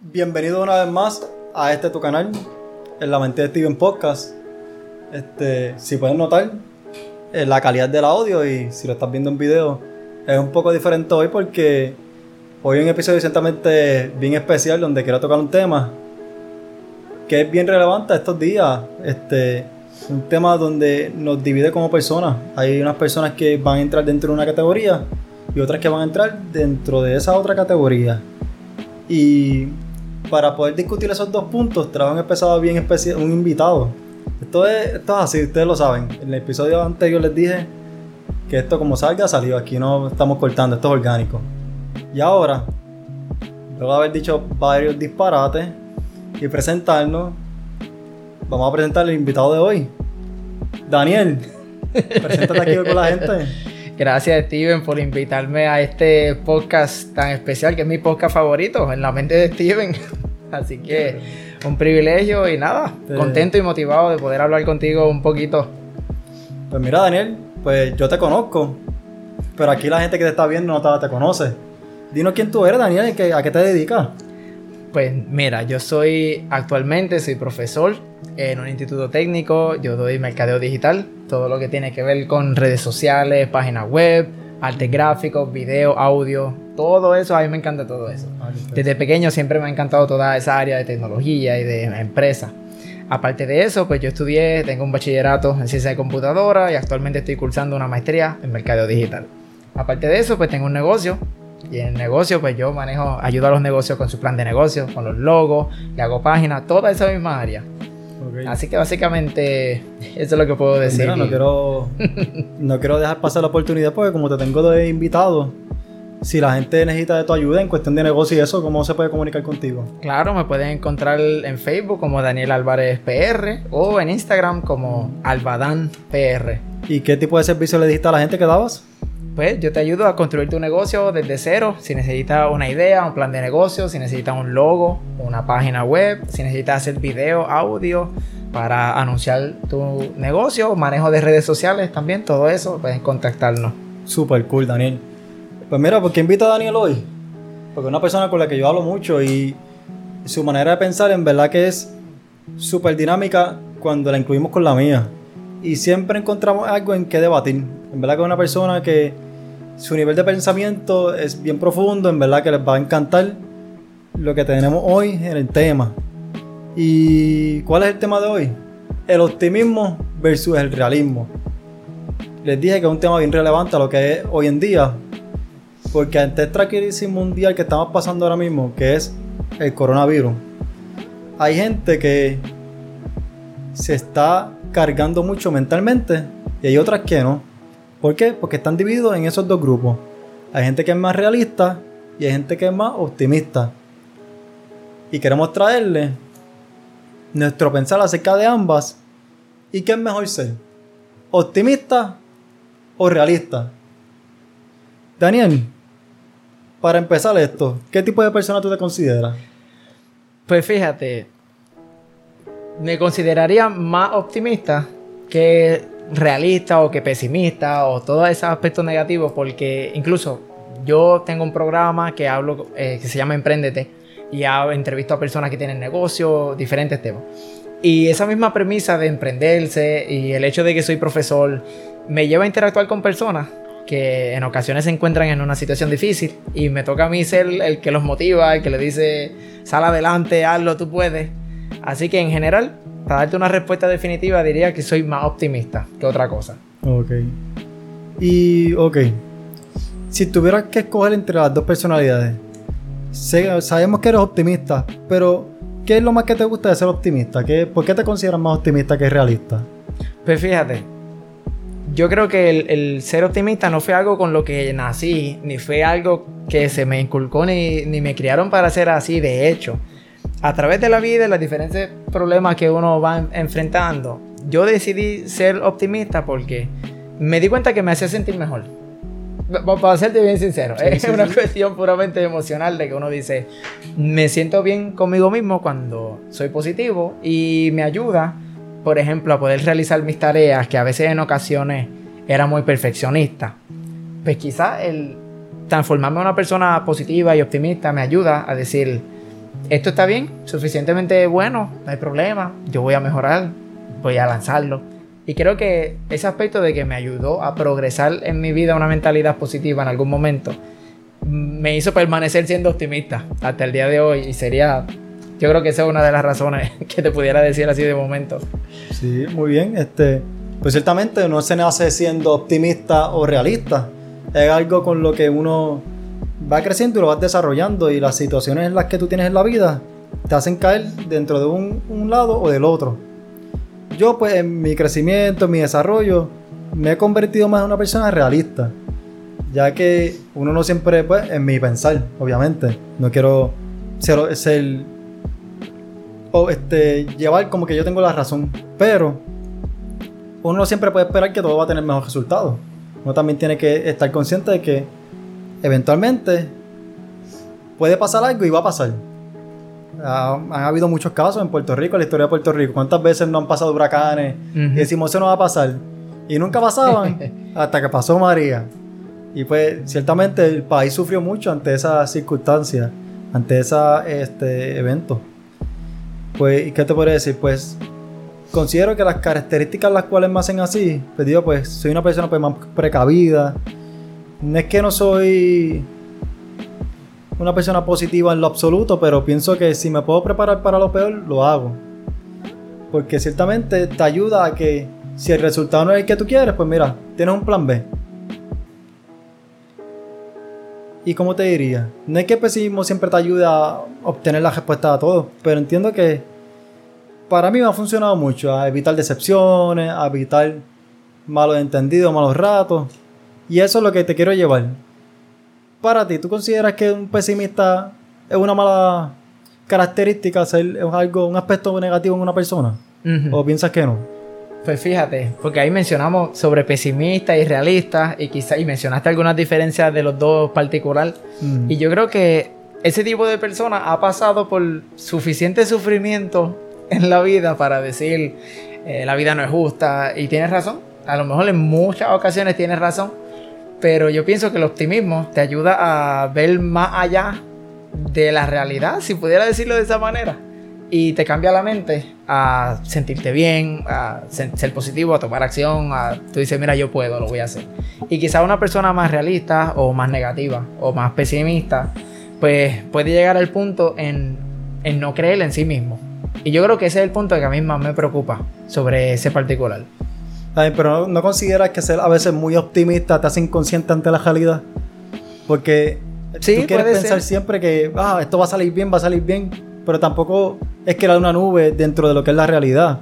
Bienvenido una vez más a este tu canal, en la mente de Steven Podcast. Este, si pueden notar, eh, la calidad del audio y si lo estás viendo en video es un poco diferente hoy porque hoy es un episodio ciertamente bien especial donde quiero tocar un tema que es bien relevante estos días. Este, un tema donde nos divide como personas. Hay unas personas que van a entrar dentro de una categoría y otras que van a entrar dentro de esa otra categoría. Y para poder discutir esos dos puntos, trajo un empezado bien especial, un invitado. Esto es, esto es así, ustedes lo saben. En el episodio anterior les dije que esto como salga salió, aquí no estamos cortando, esto es orgánico. Y ahora, luego de haber dicho varios disparates y presentarnos, vamos a presentar al invitado de hoy. Daniel, preséntate aquí con la gente. Gracias Steven por invitarme a este podcast tan especial que es mi podcast favorito, en la mente de Steven. Así que un privilegio y nada, contento y motivado de poder hablar contigo un poquito. Pues mira Daniel, pues yo te conozco, pero aquí la gente que te está viendo no te, conoce. Dinos quién tú eres Daniel y a qué te dedicas. Pues mira, yo soy actualmente soy profesor en un instituto técnico, yo doy mercadeo digital, todo lo que tiene que ver con redes sociales, páginas web, arte gráfico, video, audio, todo eso, a mí me encanta todo eso. Ah, Desde pequeño siempre me ha encantado toda esa área de tecnología y de empresa. Aparte de eso, pues yo estudié, tengo un bachillerato en ciencia de computadora y actualmente estoy cursando una maestría en mercadeo digital. Aparte de eso, pues tengo un negocio y en el negocio, pues yo manejo, ayudo a los negocios con su plan de negocio, con los logos, le hago páginas, toda esa misma área. Así que básicamente eso es lo que puedo pues decir. no quiero, no quiero dejar pasar la oportunidad porque como te tengo de invitado, si la gente necesita de tu ayuda en cuestión de negocio y eso, ¿cómo se puede comunicar contigo? Claro, me pueden encontrar en Facebook como Daniel Álvarez PR o en Instagram como Albadan PR. ¿Y qué tipo de servicio le dijiste a la gente que dabas? Pues yo te ayudo a construir tu negocio desde cero. Si necesitas una idea, un plan de negocio, si necesitas un logo, una página web, si necesitas hacer video, audio para anunciar tu negocio, manejo de redes sociales también, todo eso, pueden contactarnos. Super cool, Daniel. Pues mira, ¿por qué invito a Daniel hoy? Porque es una persona con la que yo hablo mucho y su manera de pensar en verdad que es súper dinámica cuando la incluimos con la mía. Y siempre encontramos algo en que debatir. En verdad que es una persona que su nivel de pensamiento es bien profundo, en verdad que les va a encantar lo que tenemos hoy en el tema. ¿Y cuál es el tema de hoy? El optimismo versus el realismo. Les dije que es un tema bien relevante a lo que es hoy en día, porque ante esta crisis mundial que estamos pasando ahora mismo, que es el coronavirus, hay gente que se está cargando mucho mentalmente y hay otras que no. ¿Por qué? Porque están divididos en esos dos grupos. Hay gente que es más realista y hay gente que es más optimista. Y queremos traerle nuestro pensar acerca de ambas y qué es mejor ser, optimista o realista. Daniel, para empezar esto, ¿qué tipo de persona tú te consideras? Pues fíjate, me consideraría más optimista que realista o que pesimista o todos esos aspectos negativos porque incluso yo tengo un programa que hablo eh, que se llama Emprendete y hago, entrevisto a personas que tienen negocios, diferentes temas. Y esa misma premisa de emprenderse y el hecho de que soy profesor me lleva a interactuar con personas que en ocasiones se encuentran en una situación difícil y me toca a mí ser el que los motiva, el que le dice, sal adelante, hazlo, tú puedes. Así que en general para darte una respuesta definitiva, diría que soy más optimista que otra cosa. Ok. Y, ok. Si tuvieras que escoger entre las dos personalidades, sabemos que eres optimista, pero ¿qué es lo más que te gusta de ser optimista? ¿Qué, ¿Por qué te consideras más optimista que realista? Pues fíjate, yo creo que el, ser optimista no fue algo con lo que nací, ni fue algo que se me inculcó, ni, ni me criaron para ser así, de hecho a través de la vida y los diferentes problemas que uno va enfrentando, yo decidí ser optimista porque me di cuenta que me hacía sentir mejor. Para serte bien sincero, es una cuestión puramente emocional de que uno dice, me siento bien conmigo mismo cuando soy positivo y me ayuda, por ejemplo, a poder realizar mis tareas que a veces en ocasiones era muy perfeccionista. Pues quizás el transformarme en una persona positiva y optimista me ayuda a decir, esto está bien, suficientemente bueno, no hay problema, yo voy a mejorar, voy a lanzarlo. Y creo que ese aspecto de que me ayudó a progresar en mi vida una mentalidad positiva en algún momento, me hizo permanecer siendo optimista hasta el día de hoy y sería yo creo que esa es una de las razones que te pudiera decir así de momento. Sí, muy bien. Este, pues ciertamente no se nace siendo optimista o realista. Es algo con lo que uno va creciendo y lo vas desarrollando y las situaciones en las que tú tienes en la vida te hacen caer dentro de un, lado o del otro. Yo pues en mi crecimiento, en mi desarrollo, me he convertido más en una persona realista. Ya que uno no siempre, pues, en mi pensar, obviamente. No quiero ser, ser o este, llevar como que yo tengo la razón. Pero uno no siempre puede esperar que todo va a tener mejor resultado. Uno también tiene que estar consciente de que eventualmente puede pasar algo y va a pasar. han habido muchos casos en Puerto Rico, en la historia de Puerto Rico. ¿Cuántas veces no han pasado huracanes? Y decimos, eso no va a pasar. Y nunca pasaban hasta que pasó María. Y pues ciertamente el país sufrió mucho ante esas circunstancias, ante ese este, evento. Pues, ¿qué te podría decir? Pues considero que las características las cuales me hacen así, pues digo, pues soy una persona pues, más precavida. No es que no soy una persona positiva en lo absoluto, pero pienso que si me puedo preparar para lo peor, lo hago. Porque ciertamente te ayuda a que si el resultado no es el que tú quieres, pues mira, tienes un plan B. ¿Y cómo te diría? No es que el pesimismo siempre te ayude a obtener la respuesta a todo, pero entiendo que para mí me ha funcionado mucho a evitar decepciones, a evitar malos entendidos, malos ratos. Y eso es lo que te quiero llevar. Para ti, ¿tú consideras que un pesimista es una mala característica, es algo, un aspecto negativo en una persona? ¿O piensas que no? Pues fíjate, porque ahí mencionamos sobre pesimista y realista y quizá y mencionaste algunas diferencias de los dos particular. Mm. Y yo creo que ese tipo de persona ha pasado por suficiente sufrimiento en la vida para decir eh, la vida no es justa y tienes razón. A lo mejor en muchas ocasiones tienes razón, pero yo pienso que el optimismo te ayuda a ver más allá de la realidad, si pudiera decirlo de esa manera y te cambia la mente a sentirte bien, a ser positivo, a tomar acción, a tú dices, mira, yo puedo, lo voy a hacer. Y quizá una persona más realista o más negativa o más pesimista, pues puede llegar al punto en, en no creer en sí mismo. Y yo creo que ese es el punto que a mí más me preocupa sobre ese particular. Pero no, consideras que ser a veces muy optimista te hace inconsciente ante la realidad. Porque sí, tú quieres pensar siempre que ah, esto va a salir bien, va a salir bien, pero tampoco es que era una nube dentro de lo que es la realidad.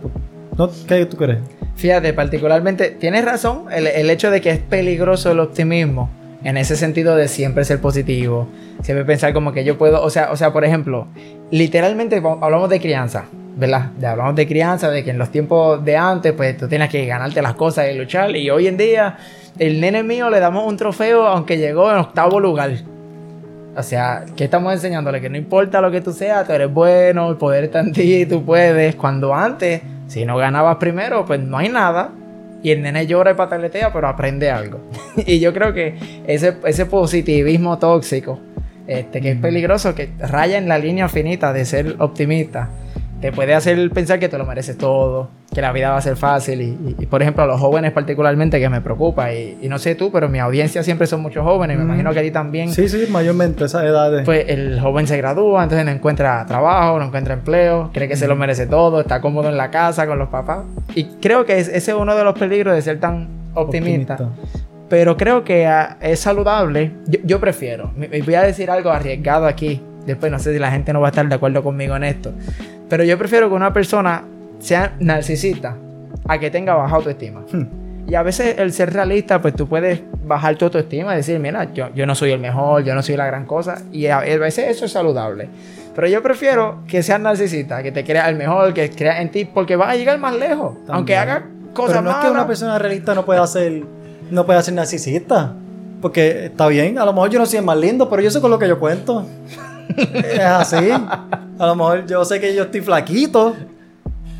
¿No? ¿Qué tú crees? Fíjate, particularmente, tienes razón, el, hecho de que es peligroso el optimismo, en ese sentido de siempre ser positivo, siempre pensar como que yo puedo, o sea, o sea, por ejemplo, literalmente hablamos de crianza, ¿verdad? Ya hablamos de crianza, de que en los tiempos de antes, pues tú tienes que ganarte las cosas y luchar, y hoy en día, el nene mío le damos un trofeo aunque llegó en octavo lugar. O sea, ¿qué estamos enseñándole? Que no importa lo que tú seas, tú eres bueno, el poder está en ti, tú puedes. Cuando antes, si no ganabas primero, pues no hay nada. Y el nene llora y pataletea, pero aprende algo. y yo creo que ese, ese positivismo tóxico, este, que es peligroso, que raya en la línea finita de ser optimista te puede hacer pensar que te lo mereces todo, que la vida va a ser fácil. Y, por ejemplo, a los jóvenes particularmente que me preocupa, y, no sé tú, pero mi audiencia siempre son muchos jóvenes, me mm. imagino que a ti también. Sí, sí, mayormente esas edades. Pues el joven se gradúa, entonces no encuentra trabajo, no encuentra empleo, cree que se lo mm. merece todo, está cómodo en la casa con los papás. Y creo que ese es uno de los peligros de ser tan optimista. Pero creo que ah, es saludable. Yo, prefiero. Voy a decir algo arriesgado aquí. Después no sé si la gente no va a estar de acuerdo conmigo en esto. Pero yo prefiero que una persona sea narcisista a que tenga baja autoestima. Hmm. Y a veces el ser realista, pues tú puedes bajar tu autoestima y decir, mira, yo, yo no soy el mejor, yo no soy la gran cosa. Y a, veces eso es saludable. Pero yo prefiero que seas narcisista, que te creas el mejor, que creas en ti, porque vas a llegar más lejos. Aunque haga cosas Pero no es que una persona realista no pueda ser, no pueda ser narcisista. Porque está bien, a lo mejor yo no soy el más lindo, pero yo sé con lo que yo cuento. Es así. A lo mejor yo sé que yo estoy flaquito,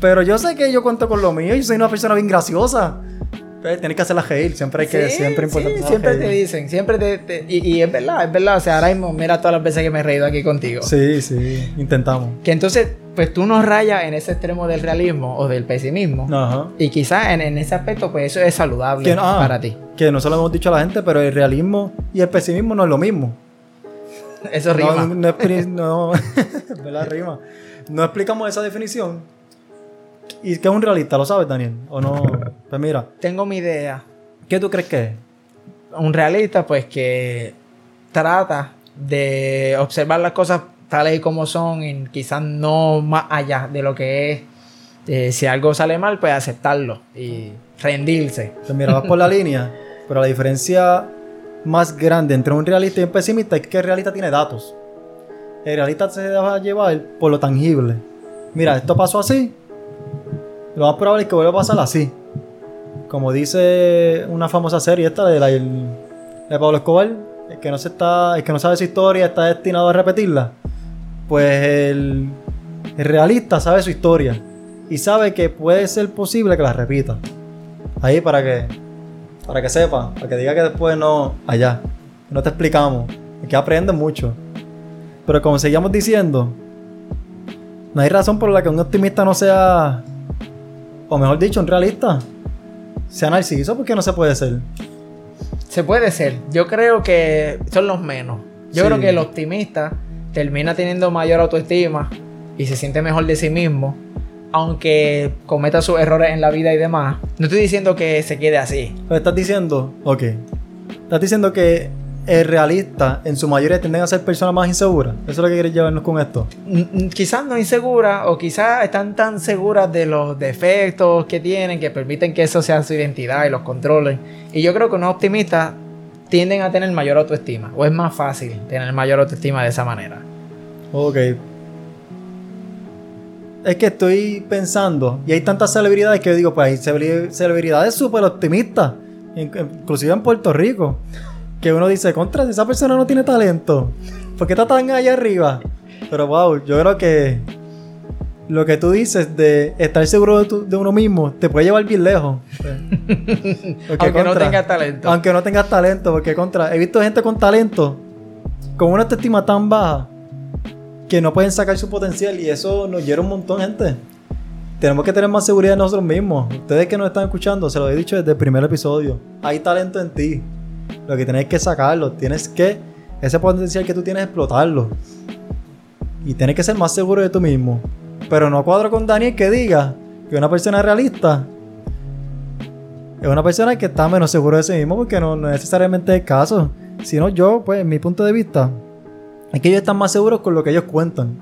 pero yo sé que yo cuento con lo mío y soy una persona bien graciosa. Pues, tienes que hacerla reír, siempre hay que, Sí, siempre sí, importante. siempre te dicen, siempre te, te- y, y es verdad, es verdad. O sea, ahora mismo, mira todas las veces que me he reído aquí contigo. Sí, sí, intentamos. Que entonces, pues tú nos rayas en ese extremo del realismo o del pesimismo. Ajá. Y quizás en, en ese aspecto, pues eso es saludable Que, ah, para ti. Que no se lo hemos dicho a la gente, pero el realismo y el pesimismo no es lo mismo. Eso rima. No, no, no, ¿verdad? Rima. No explicamos esa definición. ¿Y qué es un realista? ¿Lo sabes, Daniel? ¿O no? Pues mira, Tengo mi idea. ¿qué tú crees que es? Un realista, pues que trata de observar las cosas tales y como son y quizás no más allá de lo que es. Eh, si algo sale mal, pues aceptarlo y rendirse. Pues mira, vas por la línea, pero la diferencia más grande entre un realista y un pesimista es que el realista tiene datos. El realista se deja llevar por lo tangible. Mira, esto pasó así. Lo más probable es que vuelva a pasar así. Como dice una famosa serie esta de, la, de Pablo Escobar, el que no se está, el que no sabe su historia está destinado a repetirla. Pues el, el realista sabe su historia y sabe que puede ser posible que la repita. Ahí para que para que sepa, para que diga que después no allá, no te explicamos, es que aprendes mucho. Pero como seguíamos diciendo, no hay razón por la que un optimista no sea o mejor dicho, un realista sea narciso porque no se puede ser. Se puede ser. Yo creo que son los menos. Yo Sí. creo que el optimista termina teniendo mayor autoestima y se siente mejor de sí mismo, aunque cometa sus errores en la vida y demás. No estoy diciendo que se quede así. Pero estás diciendo, ok, estás diciendo que el realista en su mayoría tienden a ser personas más inseguras. Eso es lo que quieres llevarnos con esto. Mm, mm, Quizás no inseguras o quizás están tan seguras de los defectos que tienen que permiten que eso sea su identidad y los controlen. Y yo creo que unos optimistas tienden a tener mayor autoestima o es más fácil tener mayor autoestima de esa manera. Ok. Es que estoy pensando, y hay tantas celebridades que yo digo, pues hay celebri- celebridades súper optimistas, in- inclusive en Puerto Rico, que uno dice, contra, si esa persona no tiene talento, ¿por qué está tan allá arriba? Pero wow, yo creo que lo que tú dices de estar seguro de, tu- de uno mismo te puede llevar bien lejos. Aunque no tengas talento. Aunque no tengas talento, porque contra, he visto gente con talento con una autoestima tan baja que no pueden sacar su potencial y eso nos hiera un montón, gente. Tenemos que tener más seguridad en nosotros mismos. Ustedes que nos están escuchando, se lo he dicho desde el primer episodio. Hay talento en ti. Lo que tienes que sacarlo. Tienes que, ese potencial que tú tienes, explotarlo. Y tienes que ser más seguro de tú mismo. Pero no cuadro con Daniel que diga que una persona realista es una persona que está menos seguro de sí mismo porque no, no necesariamente es el caso. Sino yo, pues, en mi punto de vista, es que ellos están más seguros con lo que ellos cuentan.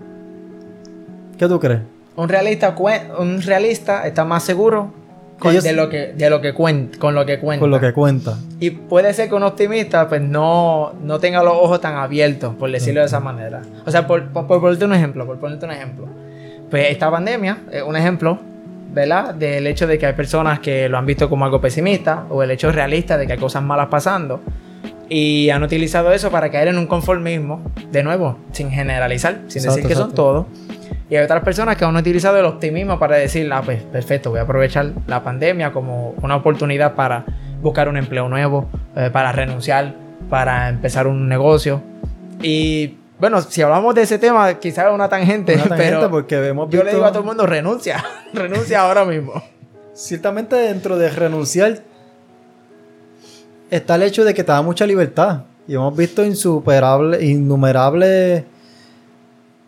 ¿Qué tú crees? Un realista, un realista está más seguro con, Ellos- de lo que, de lo que cuen- con lo que cuenta. Con lo que cuentan. Y puede ser que un optimista pues no, no tenga los ojos tan abiertos, por decirlo de esa manera. O sea, por, por, por ponerte un ejemplo, por ponerte un ejemplo. Pues esta pandemia es un ejemplo, ¿verdad? Del hecho de que hay personas que lo han visto como algo pesimista o el hecho realista de que hay cosas malas pasando y han utilizado eso para caer en un conformismo, de nuevo, sin generalizar, sin Exacto, decir que son exacto. todos. Y hay otras personas que han utilizado el optimismo para decir, ah, pues perfecto, voy a aprovechar la pandemia como una oportunidad para buscar un empleo nuevo, eh, para renunciar, para empezar un negocio. Y bueno, si hablamos de ese tema, quizás es una tangente, Una tangente, pero porque hemos yo le visto- digo a todo el mundo, renuncia, renuncia ahora mismo. Ciertamente dentro de renunciar está el hecho de que te da mucha libertad. Y hemos visto insuperable, innumerables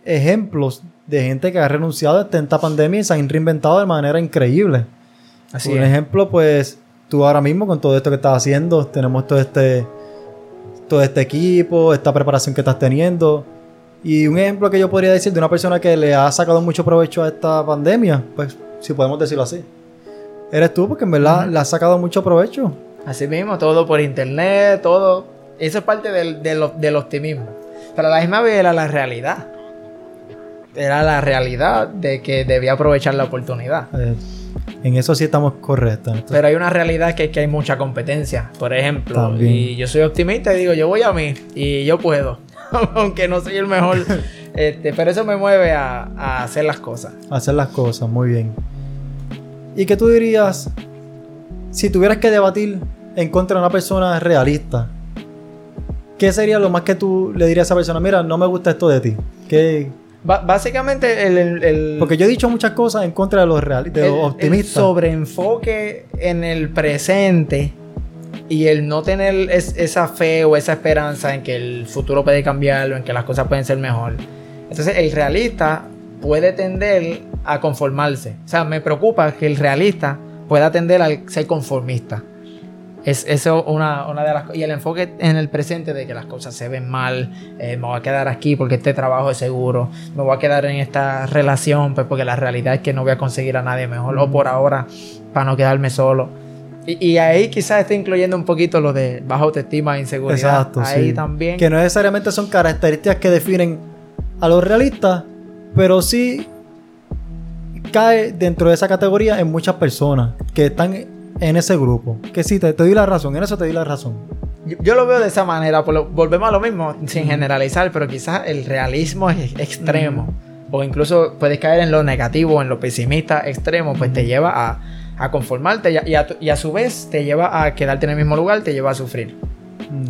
ejemplos de gente que ha renunciado a esta pandemia y se han reinventado de manera increíble. Así es. ejemplo, pues tú ahora mismo con todo esto que estás haciendo, tenemos todo este, todo este equipo, esta preparación que estás teniendo. Y un ejemplo que yo podría decir de una persona que le ha sacado mucho provecho a esta pandemia, pues si podemos decirlo así, eres tú porque en verdad le has sacado mucho provecho. Así mismo, todo por internet, todo. Eso es parte del, del- del optimismo. Pero a la misma vez era la realidad. Era la realidad de que debía aprovechar la oportunidad. Eh, en eso sí estamos correctos. Entonces, Pero hay una realidad que es que hay mucha competencia, por ejemplo. También. Y yo soy optimista y digo, yo voy a mí y yo puedo. Aunque no soy el mejor. este, pero eso me mueve a, a hacer las cosas. hacer las cosas muy bien. ¿Y qué tú dirías si tuvieras que debatir en contra de una persona realista, ¿qué sería lo más que tú le dirías a esa persona? Mira, no me gusta esto de ti. ¿Qué? Básicamente el, el- el- Porque yo he dicho muchas cosas en contra de los, reali- de el- los el optimistas. sobreenfoque en el presente y el no tener es- esa fe o esa esperanza en que el futuro puede cambiar o en que las cosas pueden ser mejor. Entonces el realista puede tender a conformarse. O sea, me preocupa que el realista pueda tender a ser conformista. Es eso una, una de las cosas. Y el enfoque en el presente de que las cosas se ven mal, eh, me voy a quedar aquí porque este trabajo es seguro, me voy a quedar en esta relación pues porque la realidad es que no voy a conseguir a nadie mejor, o por ahora, para no quedarme solo. Y, y ahí quizás esté incluyendo un poquito lo de baja autoestima e inseguridad. Exacto, ahí sí. también. Que no necesariamente son características que definen a los realistas, pero sí cae dentro de esa categoría en muchas personas que están en ese grupo. Que sí, te, te doy la razón, en eso te doy la razón. Yo, yo lo veo de esa manera, por lo- volvemos a lo mismo, sin generalizar, pero quizás el realismo es extremo, o incluso puedes caer en lo negativo, en lo pesimista extremo, pues te lleva a, a conformarte y a, y a tu- y a su vez te lleva a quedarte en el mismo lugar, te lleva a sufrir.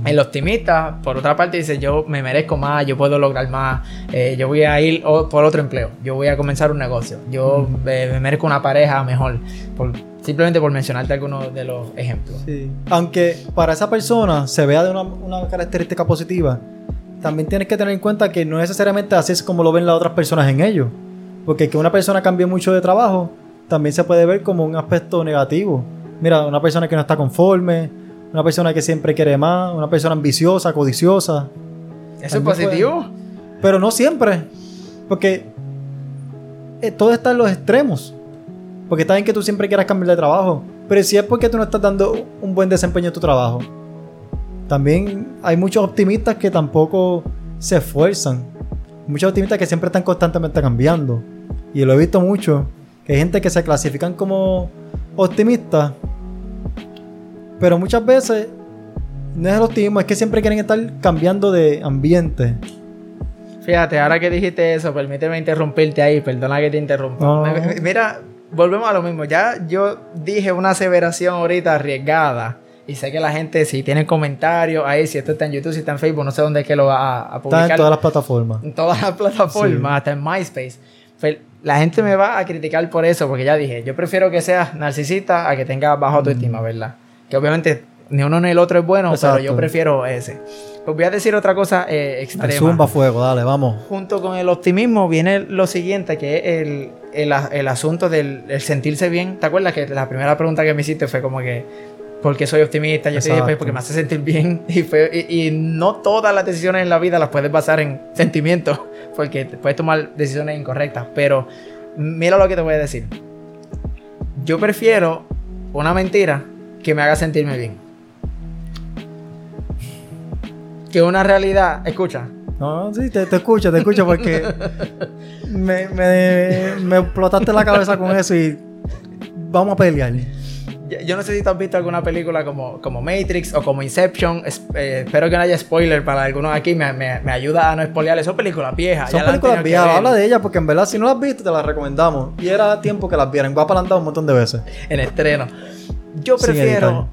El optimista, por otra parte, dice: Yo me merezco más, yo puedo lograr más, eh, yo voy a ir por otro empleo, yo voy a comenzar un negocio, yo eh, me merezco una pareja mejor. Por- simplemente por mencionarte algunos de los ejemplos. Sí. Aunque para esa persona se vea de una, una característica positiva, también tienes que tener en cuenta que no necesariamente así es como lo ven las otras personas en ellos. Porque que una persona cambie mucho de trabajo también se puede ver como un aspecto negativo. Mira, una persona que no está conforme, una persona que siempre quiere más, una persona ambiciosa, codiciosa. ¿Eso es positivo? Pero no siempre. Porque eh, todo está en los extremos. Porque está bien que tú siempre quieras cambiar de trabajo. Pero si es porque tú no estás dando un buen desempeño en tu trabajo. También hay muchos optimistas que tampoco se esfuerzan. Muchos optimistas que siempre están constantemente cambiando. Y lo he visto mucho. Que hay gente que se clasifican como optimistas. Pero muchas veces no es el optimismo, es que siempre quieren estar cambiando de ambiente. Fíjate, ahora que dijiste eso, permíteme interrumpirte ahí, perdona que te interrumpa. No. Mira, volvemos a lo mismo. Ya yo dije una aseveración ahorita arriesgada. Y sé que la gente, si tiene comentarios ahí, si esto está en YouTube, si está en Facebook, no sé dónde es que lo va a, a publicar. Está en todas las plataformas. en todas las plataformas, hasta en MySpace. La gente me va a criticar por eso, porque ya dije, yo prefiero que seas narcisista a que tengas baja autoestima, ¿verdad? Que obviamente ni uno ni el otro es bueno, pero Exacto. yo prefiero ese. Pues voy a decir otra cosa eh, extrema. zumba fuego, dale, vamos. Junto con el optimismo viene lo siguiente, que es el, el, el asunto del el sentirse bien. ¿Te acuerdas que la primera pregunta que me hiciste fue como que, ¿por qué soy optimista? Yo te dije, pues Exacto. porque me hace sentir bien. Y, fue- y, y no todas las decisiones en la vida las puedes basar en sentimientos, porque puedes tomar decisiones incorrectas. Pero mira lo que te voy a decir. Yo prefiero una mentira que me haga sentirme bien. Que una realidad, escucha, No, sí, te, te escucho, te escucho porque me, me, me explotaste la cabeza con eso y vamos a pelear. Yo, no sé si tú has visto alguna película como, como Matrix o como Inception. Es- eh, espero que no haya spoiler para algunos aquí. Me, me- me ayuda a no spoilearles. Son películas viejas. Son han películas viejas, habla de ellas porque en verdad si no las has visto te las recomendamos. Y era tiempo que las vieran, voy a apalantar un montón de veces. En estreno. Yo prefiero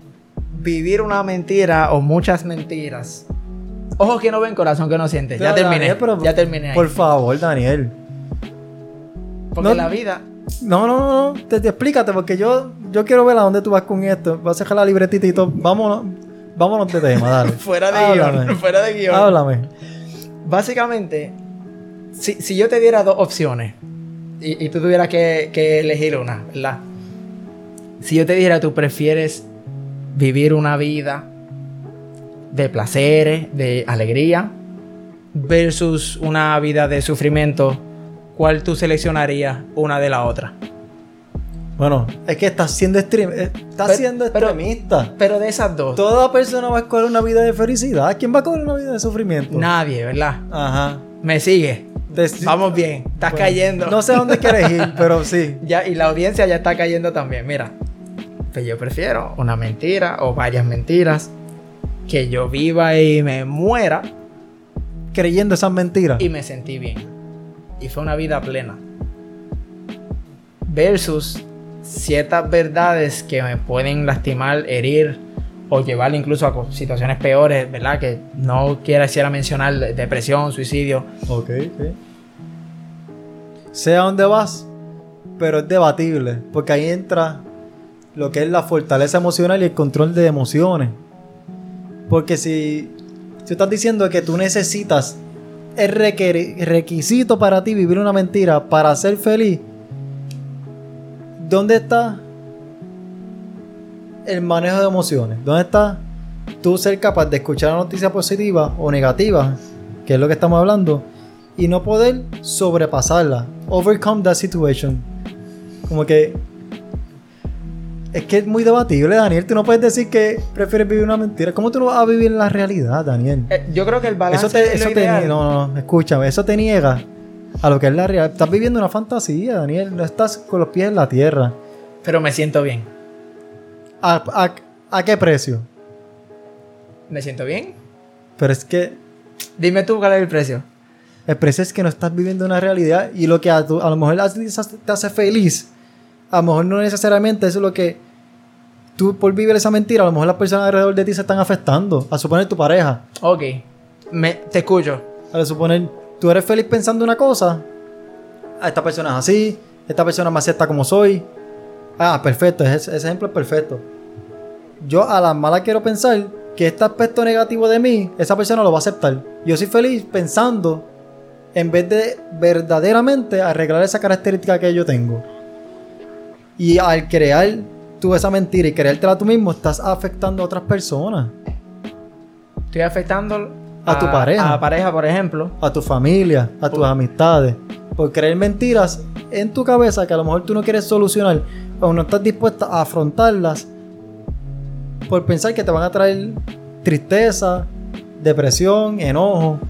vivir una mentira o muchas mentiras. Ojos que no ven, corazón que no siente. Ya terminé. Daniel, pero- ya terminé. ahí. Por favor, Daniel. Porque no- la vida. No, no, no, no, te, te explícate porque yo, yo quiero ver a dónde tú vas con esto. Vas a dejar la libretita y todo. Vámonos, vámonos de tema, dale. Fuera de Háblame. guion. Fuera de guion. Háblame. Básicamente, si, si yo te diera dos opciones y, y tú tuvieras que, que elegir una, ¿verdad? Si yo te dijera, tú prefieres vivir una vida de placeres, de alegría, versus una vida de sufrimiento, ¿cuál tú seleccionarías una de la otra? Bueno, es que estás siendo extrem eh, estás Pero- siendo extremista. Pero de esas dos, Toda persona va a escoger una vida de felicidad. ¿Quién va a escoger una vida de sufrimiento? nadie, ¿verdad? Ajá. Me sigue. Te- Vamos bien, estás Bueno, cayendo. No sé dónde quieres ir, pero sí. Ya, y la audiencia ya está cayendo también. Mira, pues yo prefiero una mentira o varias mentiras. Que yo viva y me muera Creyendo esas mentiras. y me sentí bien. Y fue una vida plena. Versus ciertas verdades que me pueden lastimar, herir o llevar incluso a situaciones peores, ¿verdad? Que no quisiera mencionar depresión, suicidio. Ok, ok. Sea donde vas, pero es debatible, porque ahí entra lo que es la fortaleza emocional y el control de emociones. Porque si, si estás diciendo que tú necesitas el requisito para ti vivir una mentira para ser feliz, ¿dónde está el manejo de emociones? ¿Dónde está tú ser capaz de escuchar la noticia positiva o negativa, que es lo que estamos hablando, y no poder sobrepasarla? Overcome that situation. Como que es que es muy debatible, Daniel. Tú no puedes decir que prefieres vivir una mentira. ¿Cómo tú no vas a vivir en la realidad, Daniel? Eh, yo creo que el balance eso te, eso te no, no, escúchame, eso te niega a lo que es la realidad. Estás viviendo una fantasía, Daniel. No estás con los pies en la tierra. Pero me siento bien. ¿A, qué precio? ¿Me siento bien? Pero es que. Dime tú cuál es el precio. El precio es que no estás viviendo una realidad y lo que a, a lo mejor te hace feliz a lo mejor no necesariamente eso es lo que tú por vivir esa mentira, a lo mejor las personas alrededor de ti se están afectando. A suponer tu pareja. Ok, Me, te escucho. A suponer, tú eres feliz pensando una cosa. Ah, esta persona es así, esta persona me acepta como soy. Ah, perfecto, ese, ejemplo es perfecto. Yo a la mala quiero pensar que este aspecto negativo de mí, esa persona lo va a aceptar. Yo soy feliz pensando en vez de verdaderamente arreglar esa característica que yo tengo. Y al crear tú esa mentira y creértela tú mismo, estás afectando a otras personas. Estoy afectando a, tu pareja. A la pareja, por ejemplo. A tu familia, a tus amistades. Por creer mentiras en tu cabeza que a lo mejor tú no quieres solucionar o no estás dispuesta a afrontarlas por pensar que te van a traer tristeza, depresión, enojo.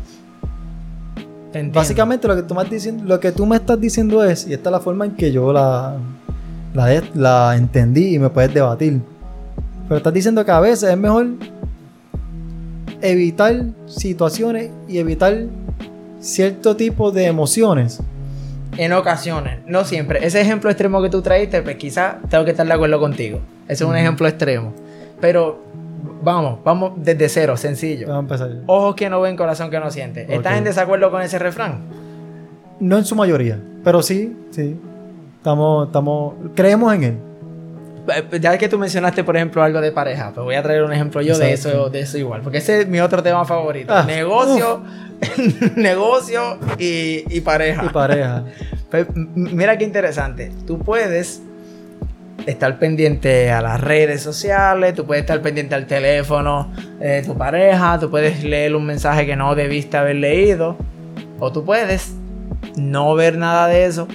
Básicamente lo que, tú me diciendo, lo que tú me estás diciendo es, y esta es la forma en que yo la, la, la entendí y me puedes debatir. Pero estás diciendo que a veces es mejor evitar situaciones y evitar cierto tipo de emociones. En ocasiones, no siempre. Ese ejemplo extremo que tú traíste, pues quizás tengo que estar de acuerdo contigo. Ese es un ejemplo extremo. Pero vamos, vamos desde cero, sencillo. Vamos a empezar. Ojos que no ven, corazón que no siente. ¿Estás en desacuerdo con ese refrán? No en su mayoría, pero sí, sí. Estamos, estamos, creemos en él. Eh, ya que tú mencionaste, por ejemplo, algo de pareja, pues voy a traer un ejemplo yo de eso, de eso igual, porque ese es mi otro tema favorito. Ah, negocio, negocio y, pareja. Y pareja. Pues, mira qué interesante. Tú puedes estar pendiente a las redes sociales, tú puedes estar pendiente al teléfono de tu pareja, tú puedes leer un mensaje que no debiste haber leído, o tú puedes no ver nada de eso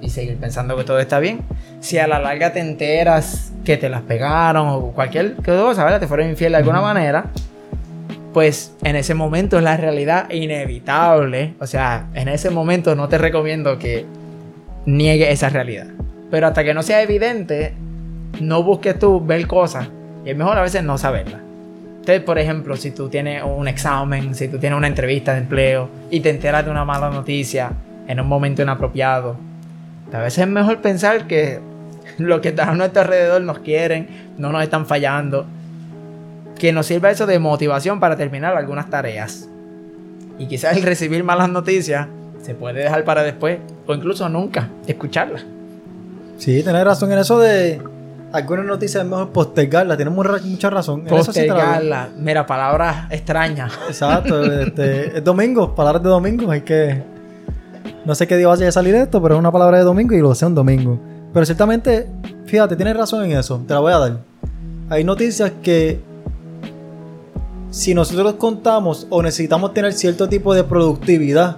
y seguir pensando que todo está bien. Si a la larga te enteras que te las pegaron o cualquier cosa, ¿verdad? Te fueron infiel de alguna manera, pues en ese momento es la realidad inevitable. O sea, en ese momento no te recomiendo que niegue esa realidad. Pero hasta que no sea evidente, no busques tú ver cosas. Y es mejor a veces no saberlas. Entonces, por ejemplo, si tú tienes un examen, si tú tienes una entrevista de empleo y te enteras de una mala noticia en un momento inapropiado, a veces es mejor pensar que lo que está a nuestro alrededor nos quieren, no nos están fallando. Que nos sirva eso de motivación para terminar algunas tareas. Y quizás el recibir malas noticias se puede dejar para después o incluso nunca escucharlas. Sí, tenés razón en eso de algunas noticias es mejor postergarlas. Tienes mucha razón. Postergarlas. Mira, palabras extrañas. Exacto. este, es domingo, palabras de domingo. Hay que no sé qué día vaya a salir esto, pero es una palabra de domingo y lo sé un domingo. Pero ciertamente, fíjate, tienes razón en eso. Te la voy a dar. Hay noticias que si nosotros contamos o necesitamos tener cierto tipo de productividad,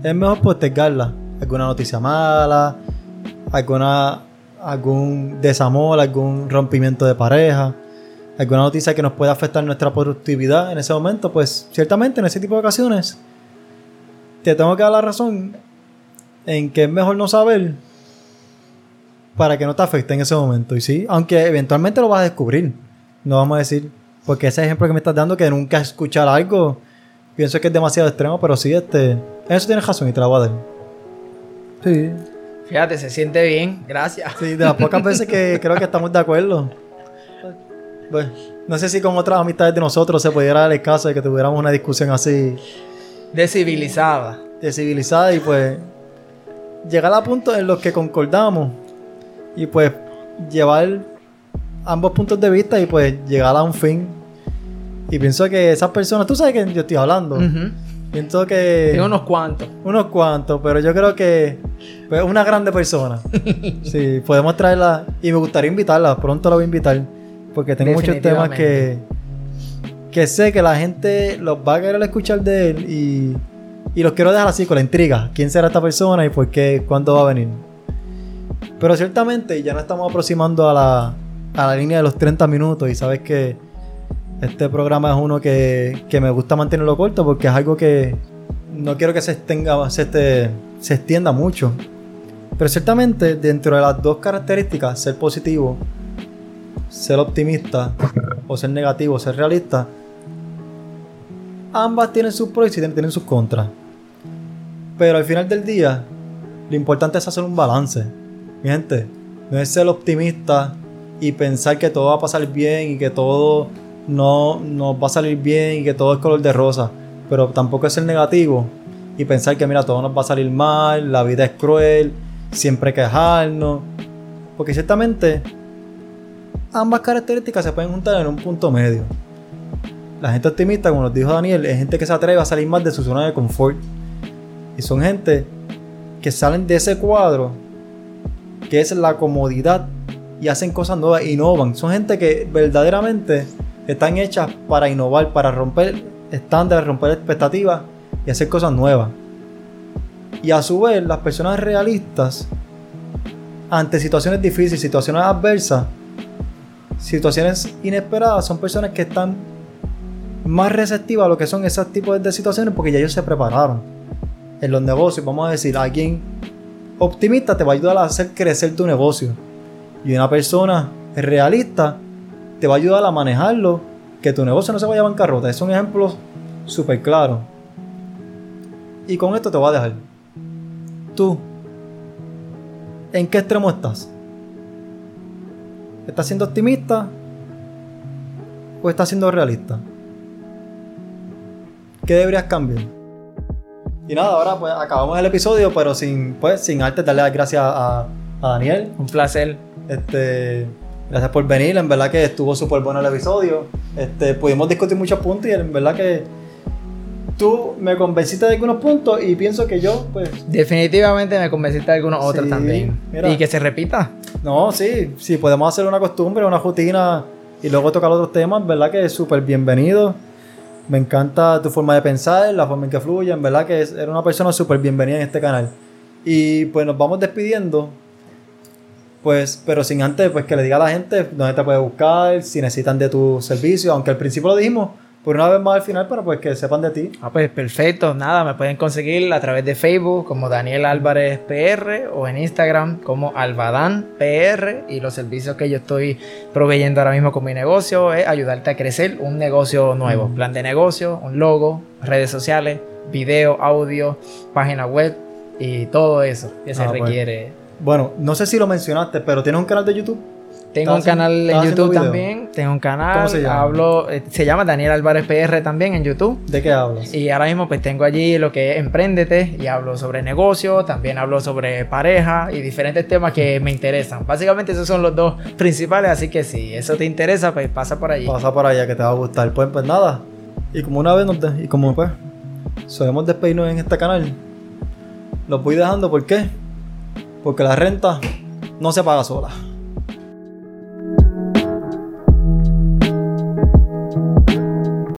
es mejor postergarla. Alguna noticia mala, alguna, algún desamor, algún rompimiento de pareja, alguna noticia que nos pueda afectar nuestra productividad en ese momento, pues ciertamente en ese tipo de ocasiones te tengo que dar la razón en que es mejor no saber para que no te afecte en ese momento. Y sí, aunque eventualmente lo vas a descubrir. No vamos a decir, porque ese ejemplo que me estás dando, que nunca escuchar algo, pienso que es demasiado extremo, pero sí, este, en eso tienes razón y te la voy a dar. Sí. Fíjate, se siente bien, gracias. Sí, de las pocas veces que creo que estamos de acuerdo. Pues, no sé si con otras amistades de nosotros se pudiera dar el caso de que tuviéramos una discusión así Descivilizada. de civilizada y pues llegar a puntos en los que concordamos y pues llevar ambos puntos de vista y pues llegar a un fin. Y pienso que esas personas, tú sabes que yo estoy hablando, Ujú. pienso que Tengo unos cuantos. unos cuantos, pero yo creo que pues, una grande persona. sí, podemos traerla y me gustaría invitarla, pronto la voy a invitar, porque tengo muchos temas que, que sé que la gente los va a querer escuchar de él y, y los quiero dejar así con la intriga. ¿Quién será esta persona y por qué, cuándo va a venir? Pero ciertamente ya nos estamos aproximando a la, a la línea de los 30 minutos y sabes que este programa es uno que, que me gusta mantenerlo corto porque es algo que no quiero que se extenga, se, este- se extienda mucho. Pero ciertamente dentro de las dos características, ser positivo, ser optimista o ser negativo, ser realista, ambas tienen sus pros y tienen, sus contras. Pero al final del día, lo importante es hacer un balance. Mi gente, no es ser optimista y pensar que todo va a pasar bien y que todo no nos va a salir bien y que todo es color de rosa. Pero tampoco es ser negativo y pensar que mira, todo nos va a salir mal, la vida es cruel, siempre quejarnos. Porque ciertamente ambas características se pueden juntar en un punto medio. La gente optimista, como nos dijo Daniel, es gente que se atreve a salir más de su zona de confort. Y son gente que salen de ese cuadro, que es la comodidad, y hacen cosas nuevas, innovan. Son gente que verdaderamente están hechas para innovar, para romper estándares, romper expectativas y hacer cosas nuevas. Y a su vez, las personas realistas, ante situaciones difíciles, situaciones adversas, situaciones inesperadas, son personas que están más receptivas a lo que son esos tipos de situaciones porque ya ellos se prepararon. En los negocios, vamos a decir, alguien optimista te va a ayudar a hacer crecer tu negocio. Y una persona realista te va a ayudar a manejarlo, que tu negocio no se vaya a bancarrota. Es un ejemplo súper claro. Y con esto te voy a dejar. Tú, ¿en qué extremo estás? ¿Estás siendo optimista o estás siendo realista? ¿Qué deberías cambiar? Y nada, ahora pues acabamos el episodio, pero sin, pues, sin antes darle las gracias a, a Daniel. Un placer. Este, gracias por venir, en verdad que estuvo súper bueno el episodio. Este, pudimos discutir muchos puntos y en verdad que tú me convenciste de algunos puntos y pienso que yo, pues, Definitivamente me convenciste de algunos otros Sí, también. mira. Y que se repita. no, sí, sí, podemos hacer una costumbre, una rutina y luego tocar otros temas, en verdad que es súper bienvenido. Me encanta tu forma de pensar, la forma en que fluye, en verdad que es- eres una persona súper bienvenida en este canal. Y pues nos vamos despidiendo. Pues, pero sin antes, pues que le diga a la gente dónde te puede buscar, si necesitan de tu servicio, aunque al principio lo dijimos, por una vez más al final, pero pues que sepan de ti. Ah, pues perfecto. Nada, me pueden conseguir a través de Facebook como Daniel Álvarez PR o en Instagram como Albadan PR. Y los servicios que yo estoy proveyendo ahora mismo con mi negocio es ayudarte a crecer un negocio nuevo. Mm. Plan de negocio, un logo, redes sociales, video, audio, página web y todo eso que se Ah, pues. requiere. Bueno, no sé si lo mencionaste, pero tienes un canal de YouTube. Tengo un ¿Estás canal en YouTube también. Tengo un canal. ¿Cómo se llama? Hablo, eh, se llama Daniel Álvarez PR también en YouTube. ¿De qué hablas? Y ahora mismo pues tengo allí lo que es Emprendete y hablo sobre negocio, también hablo sobre pareja y diferentes temas que me interesan. Básicamente esos son los dos principales, así que si eso te interesa pues pasa por allí. Pasa por allá que te va a gustar. Pues, pues nada. Y como una vez nos de- y como pues solemos despedirnos en este canal, los voy dejando. ¿Por qué? Porque la renta no se paga sola.